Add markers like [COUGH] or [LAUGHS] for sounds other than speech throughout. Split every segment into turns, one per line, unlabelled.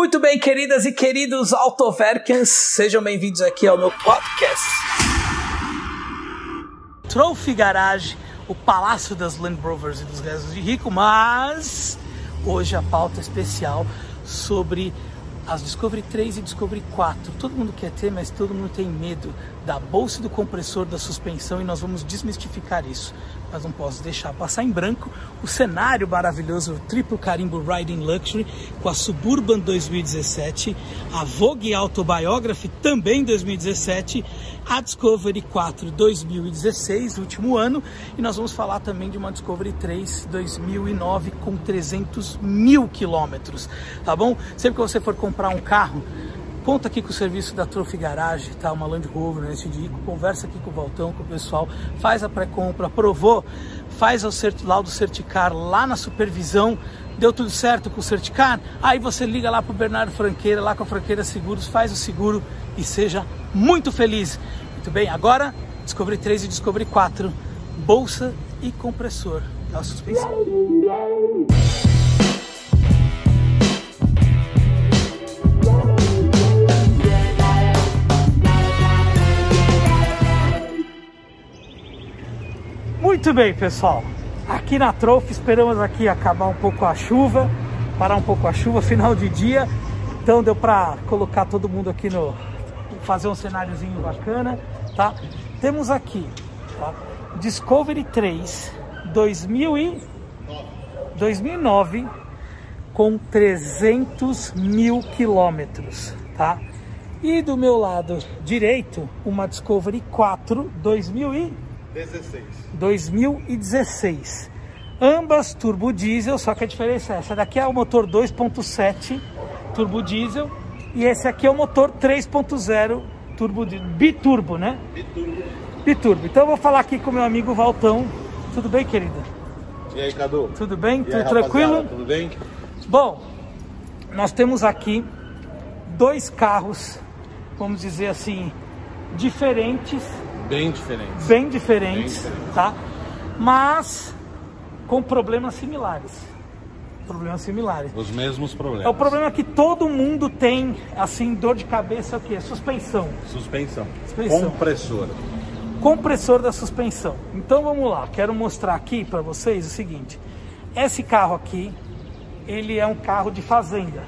Muito bem, queridas e queridos Autoverkens, sejam bem-vindos aqui ao meu podcast. Trophy Garage, o palácio das Land Rovers e dos restos de rico, mas hoje a pauta especial sobre as Discovery 3 e Discovery 4. Todo mundo quer ter, mas todo mundo tem medo da bolsa do compressor da suspensão e nós vamos desmistificar isso mas não posso deixar passar em branco o cenário maravilhoso, o triplo carimbo Riding Luxury com a Suburban 2017, a Vogue Autobiography também 2017, a Discovery 4 2016, último ano, e nós vamos falar também de uma Discovery 3 2009 com 300 mil quilômetros, tá bom? Sempre que você for comprar um carro, Conta aqui com o serviço da Trophy Garage, tá? Uma Land Rover, né? Dico, conversa aqui com o Valtão, com o pessoal, faz a pré-compra, aprovou, faz o cert, laudo certicar lá na supervisão, deu tudo certo com o certicar, aí você liga lá pro Bernardo Franqueira, lá com a Franqueira Seguros, faz o seguro e seja muito feliz. Muito bem, agora Descobri 3 e Descobri 4, bolsa e compressor da suspensão. Muito bem, pessoal. Aqui na Trophy esperamos aqui acabar um pouco a chuva, parar um pouco a chuva, [LAUGHS] final de dia. Então deu para colocar todo mundo aqui no fazer um cenáriozinho bacana, tá? Temos aqui, tá? Discovery 3 2000 e 2009 com 300 mil quilômetros, tá? E do meu lado direito, uma Discovery 4 2000 e
16.
2016. Ambas turbo diesel, só que a diferença é essa daqui é o motor 2.7 turbo diesel e esse aqui é o motor 3.0 turbo biturbo, né?
Biturbo.
Biturbo. Então eu vou falar aqui com meu amigo Valtão. Tudo bem, querida?
E aí, Cadu?
Tudo bem?
E
Tudo
aí,
tranquilo?
Tudo bem?
Bom, nós temos aqui dois carros, vamos dizer assim, diferentes
Bem diferentes.
bem diferentes,
Bem diferentes.
tá? Mas com problemas similares. Problemas similares.
Os mesmos problemas.
É o problema que todo mundo tem, assim, dor de cabeça, é o quê? Suspensão.
Suspensão.
Suspensão.
Compressor.
Compressor da suspensão. Então vamos lá, quero mostrar aqui para vocês o seguinte. Esse carro aqui, ele é um carro de fazenda.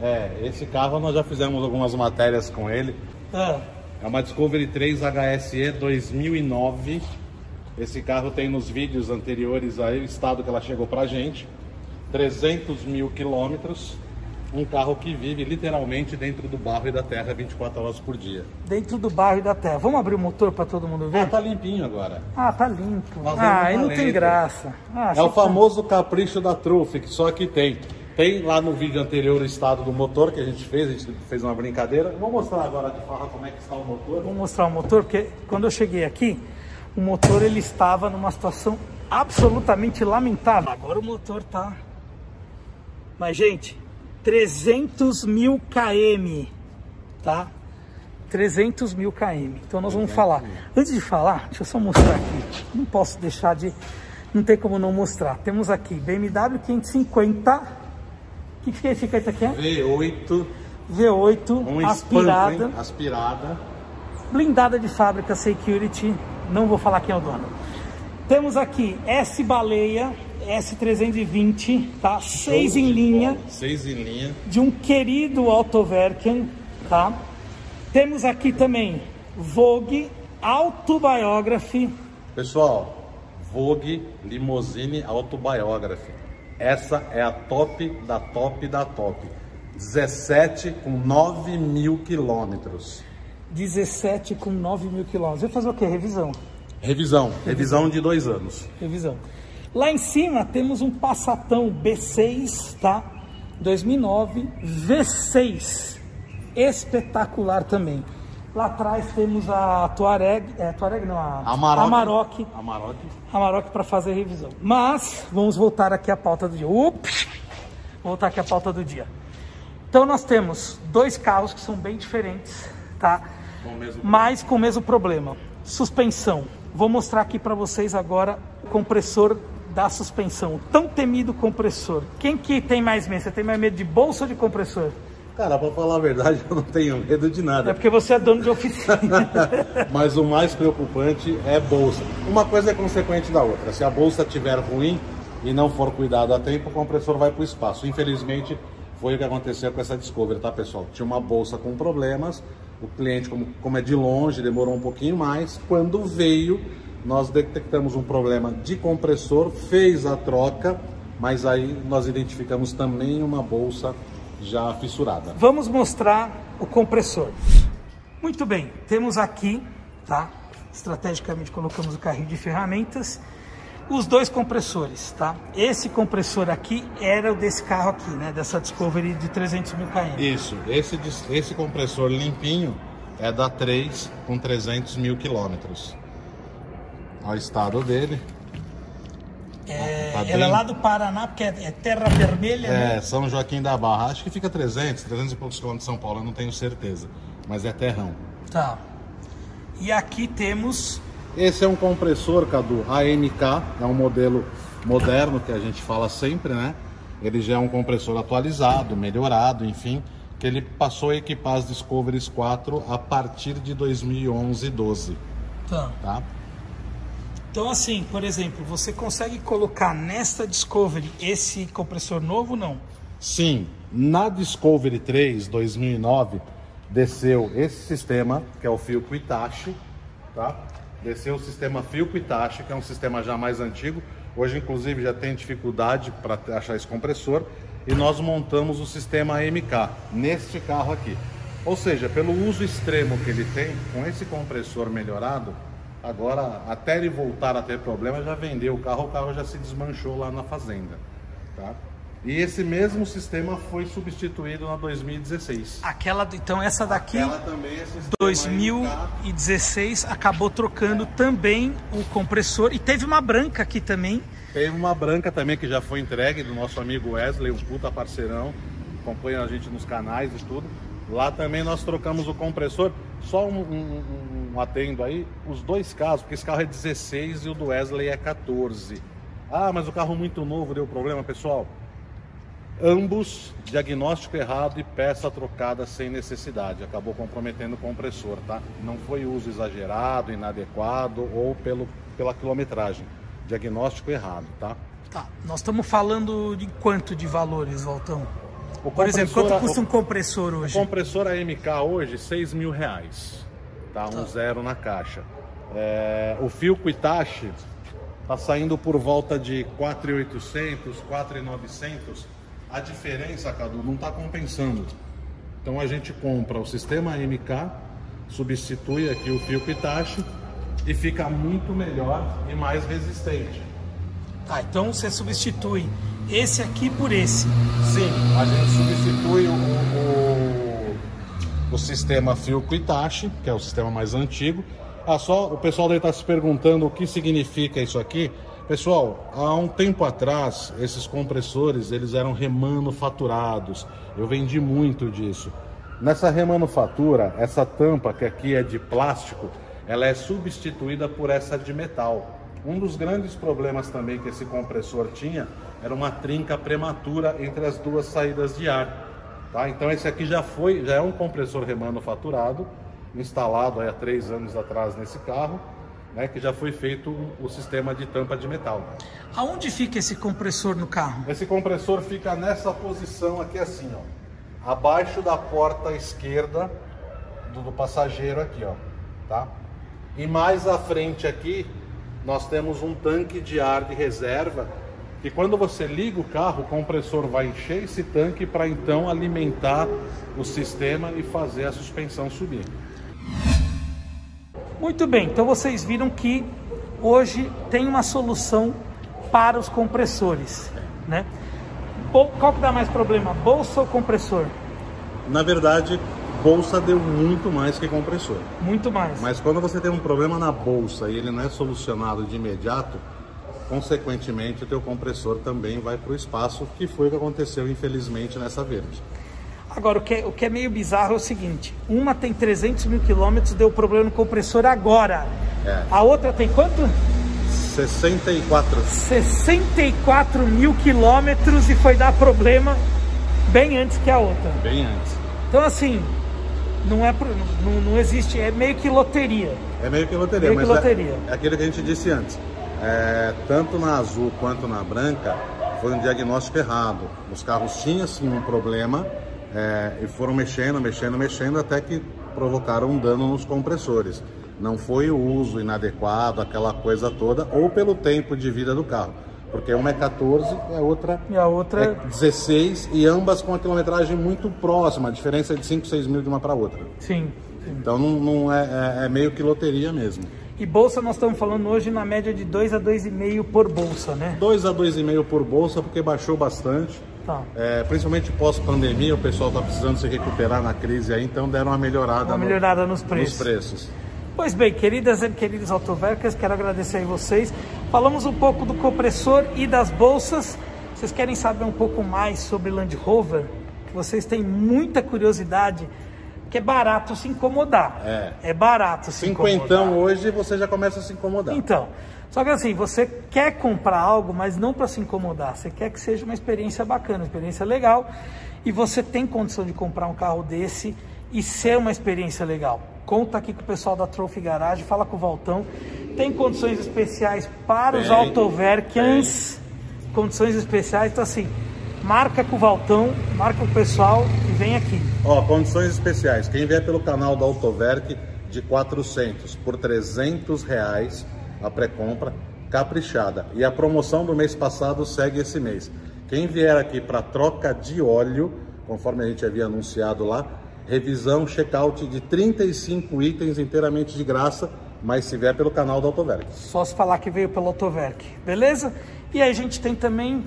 É, esse carro nós já fizemos algumas matérias com ele.
Ah,
É uma Discovery 3 HSE 2009. Esse carro tem nos vídeos anteriores aí o estado que ela chegou pra gente. 300 mil quilômetros. Um carro que vive literalmente dentro do barro e da terra 24 horas por dia.
dentro do barro e da terra. Vamos abrir o motor para todo mundo ver?
Ah, tá limpinho agora.
Ah, tá limpo.
Nós
Ah, aí não tem graça. Ah,
É o
você tá-
famoso capricho da trufe, que só aqui tem. Tem lá no vídeo anterior o estado do motor que a gente fez, a gente fez uma brincadeira. Vou mostrar agora de farra como é que está o motor.
Vou mostrar o motor, porque quando eu cheguei aqui, o motor ele estava numa situação absolutamente lamentável. Agora o motor tá. Mas, gente, 300 mil km, tá? 300 mil km. Então nós vamos falar. Antes de falar, deixa eu só mostrar aqui. Não posso deixar de. Não tem como não mostrar. Temos aqui BMW 550. O que, que esse 50 aqui é?
V8,
V8
um
aspirada.
espanto, aspirada.
blindada de fábrica Security, não vou falar quem é o dono. Temos aqui S Baleia S320, tá? Seis
Show
em
de
linha,
bola. Seis em linha.
de um querido Autoverken, tá? Temos aqui também Vogue Autobiography,
Pessoal, Vogue Limousine Autobiography. Essa é a top da top da top. 17 com 9 mil quilômetros.
17 com 9 mil quilômetros. Vai fazer o quê? Revisão.
Revisão, revisão de dois anos.
Revisão. Lá em cima temos um Passatão B6, tá? 2009 V6. Espetacular também. Lá atrás temos a Tuareg, é, Tuareg não, a
Amarok.
Amarok,
Amarok.
Amarok para fazer revisão. Mas vamos voltar aqui à pauta do dia. Ups! Voltar aqui à pauta do dia. Então nós temos dois carros que são bem diferentes, tá?
Com mesmo-
Mas com o mesmo problema. Suspensão. Vou mostrar aqui para vocês agora o compressor da suspensão. O tão temido compressor. Quem que tem mais medo? Você tem mais medo de bolsa ou de compressor?
Cara, pra falar a verdade, [LAUGHS] eu não tenho medo de nada.
É porque você é dono de oficina. [LAUGHS]
Mas o mais preocupante é bolsa. Uma coisa é consequente da outra. Se a bolsa estiver ruim e não for cuidado a tempo, o compressor vai para o espaço. Infelizmente, foi o que aconteceu com essa Discovery, tá, pessoal? Tinha uma bolsa com problemas, o cliente, como, como é de longe, demorou um pouquinho mais. Quando veio, nós detectamos um problema de compressor, fez a troca, mas aí nós identificamos também uma bolsa já fissurada.
Vamos mostrar o compressor. Muito bem, temos aqui, tá? Estrategicamente colocamos o carrinho de ferramentas, os dois compressores, tá? Esse compressor aqui era o desse carro aqui, né? Dessa Discovery de 300 mil km.
Isso, esse, esse compressor limpinho é da 3 com 300 mil quilômetros. Olha o estado dele.
É, tá ela é lá do Paraná, porque é, é terra vermelha,
é,
né?
São Joaquim da Barra. Acho que fica 300, 300 e poucos quilômetros de São Paulo, eu não tenho certeza. Mas é terrão.
Tá. E aqui temos...
Esse é um compressor, Cadu, AMK, é um modelo moderno que a gente fala sempre, né? Ele já é um compressor atualizado, melhorado, enfim, que ele passou a equipar as Discoveries 4 a partir de 2011 12.
Tá. tá? Então, assim, por exemplo, você consegue colocar nesta Discovery esse compressor novo não?
Sim. Na Discovery 3 2009 desceu esse sistema, que é o fio Itachi, tá? Desceu o sistema fio Itachi, que é um sistema já mais antigo. Hoje, inclusive, já tem dificuldade para achar esse compressor. E nós montamos o sistema MK neste carro aqui. Ou seja, pelo uso extremo que ele tem, com esse compressor melhorado, Agora, até ele voltar a ter problema, já vendeu o carro, o carro já se desmanchou lá na fazenda. Tá? E esse mesmo sistema foi substituído na 2016.
Aquela, então essa daqui,
Aquela também é
2016, acabou trocando também o compressor e teve uma branca aqui também.
Teve uma branca também que já foi entregue do nosso amigo Wesley, um puta parceirão, acompanha a gente nos canais e tudo. Lá também nós trocamos o compressor. Só um, um, um, atendo aí, os dois casos, porque esse carro é 16 e o do Wesley é 14. Ah, mas o carro muito novo deu problema, pessoal. Ambos, diagnóstico errado e peça trocada sem necessidade. Acabou comprometendo o compressor, tá? Não foi uso exagerado, inadequado ou pelo, pela quilometragem. Diagnóstico errado, tá?
Tá. Nós estamos falando de quanto de valores, Valtão? Por exemplo, quanto custa um compressor hoje?
O compressor AMK hoje, 6 mil reais. Tá? Um tá. zero na caixa. É, o fio Itachi está saindo por volta de 4,800, 4,900. A diferença, Cadu, não está compensando. Então a gente compra o sistema AMK, substitui aqui o fio Itachi e fica muito melhor e mais resistente.
Tá, então você substitui esse aqui por esse.
Sim, a gente substitui o, o, o sistema Filco Itachi, que é o sistema mais antigo. Ah, só o pessoal deve estar se perguntando o que significa isso aqui. Pessoal, há um tempo atrás, esses compressores eles eram remanufaturados. Eu vendi muito disso. Nessa remanufatura, essa tampa que aqui é de plástico, ela é substituída por essa de metal. Um dos grandes problemas também que esse compressor tinha era uma trinca prematura entre as duas saídas de ar. Tá? Então esse aqui já foi, já é um compressor remanufaturado, instalado há três anos atrás nesse carro, né, que já foi feito o sistema de tampa de metal.
Aonde fica esse compressor no carro?
Esse compressor fica nessa posição aqui assim, ó, abaixo da porta esquerda do, do passageiro aqui, ó, tá? E mais à frente aqui nós temos um tanque de ar de reserva que quando você liga o carro, o compressor vai encher esse tanque para então alimentar o sistema e fazer a suspensão subir.
Muito bem, então vocês viram que hoje tem uma solução para os compressores, né? Qual que dá mais problema, bolsa ou compressor?
Na verdade, bolsa deu muito mais que compressor.
Muito mais.
Mas quando você tem um problema na bolsa e ele não é solucionado de imediato, consequentemente o teu compressor também vai para o espaço, que foi o que aconteceu infelizmente nessa verde.
Agora, o que, é, o que é meio bizarro é o seguinte, uma tem 300 mil quilômetros, deu problema no compressor agora. É. A outra tem quanto?
64.
64 mil quilômetros e foi dar problema bem antes que a outra.
Bem antes.
Então assim, não é não, não existe, é meio que loteria.
É meio que loteria,
meio que
mas
loteria.
É, é aquilo que a gente disse antes. É, tanto na azul quanto na branca foi um diagnóstico errado. Os carros tinham sim um problema é, e foram mexendo, mexendo, mexendo até que provocaram um dano nos compressores. Não foi o uso inadequado, aquela coisa toda, ou pelo tempo de vida do carro. Porque uma é 14 e a outra,
e a outra...
é 16 e ambas com a quilometragem muito próxima, a diferença é de 5, 6 mil de uma para outra.
Sim, sim.
Então não, não é, é, é, meio que loteria mesmo.
E bolsa nós estamos falando hoje na média de 2 a 2,5 por bolsa, né?
2 a 2,5 por bolsa, porque baixou bastante.
Tá.
É, principalmente pós-pandemia, o pessoal está precisando se recuperar na crise aí, então deram uma melhorada,
uma melhorada nos, preços.
nos preços.
Pois bem, queridas e queridos autovercas, quero agradecer a vocês. Falamos um pouco do compressor e das bolsas. Vocês querem saber um pouco mais sobre Land Rover? Vocês têm muita curiosidade, que é barato se incomodar.
É,
é barato se
Cinquentão
incomodar.
hoje você já começa a se incomodar.
Então, só que assim, você quer comprar algo, mas não para se incomodar. Você quer que seja uma experiência bacana, uma experiência legal. E você tem condição de comprar um carro desse e ser uma experiência legal. Conta aqui com o pessoal da Trophy Garage, fala com o Valtão. Tem condições especiais para os Autoverkens. Condições especiais, então assim, marca com o Valtão, marca o pessoal e vem aqui.
Ó, condições especiais. Quem vier pelo canal da Autoverk de 400 por 300 reais a pré-compra caprichada. E a promoção do mês passado segue esse mês. Quem vier aqui para troca de óleo, conforme a gente havia anunciado lá, revisão, check-out de 35 itens inteiramente de graça, mas se vier pelo canal do Autoverk.
Só se falar que veio pelo Autoverk, beleza? E aí a gente tem também,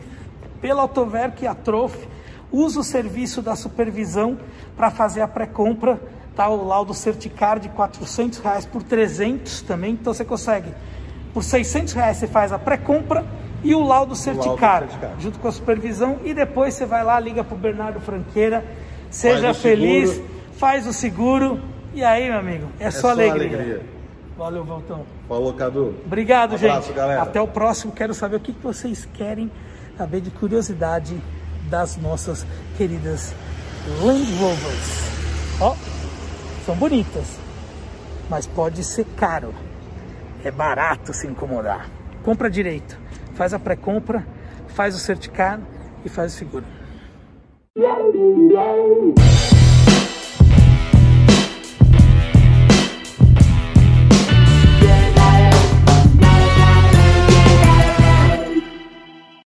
pela Autoverk, a Trof, usa o serviço da supervisão para fazer a pré-compra, tá? O laudo Certicar de 400 reais por 300 também, então você consegue, por 600 reais você faz a pré-compra e o laudo Certicar, junto com a supervisão, e depois você vai lá, liga para o Bernardo Franqueira, Seja feliz, seguro. faz o seguro. E aí, meu amigo, é, é só, só alegria. alegria. Valeu, Valtão.
Falou, Cadu.
Obrigado,
um
abraço,
gente. Galera.
Até o próximo. Quero saber o que vocês querem saber de curiosidade das nossas queridas Land Rovers. Ó, são bonitas, mas pode ser caro. É barato se incomodar. Compra direito. Faz a pré-compra, faz o certificado e faz o seguro. Yeah.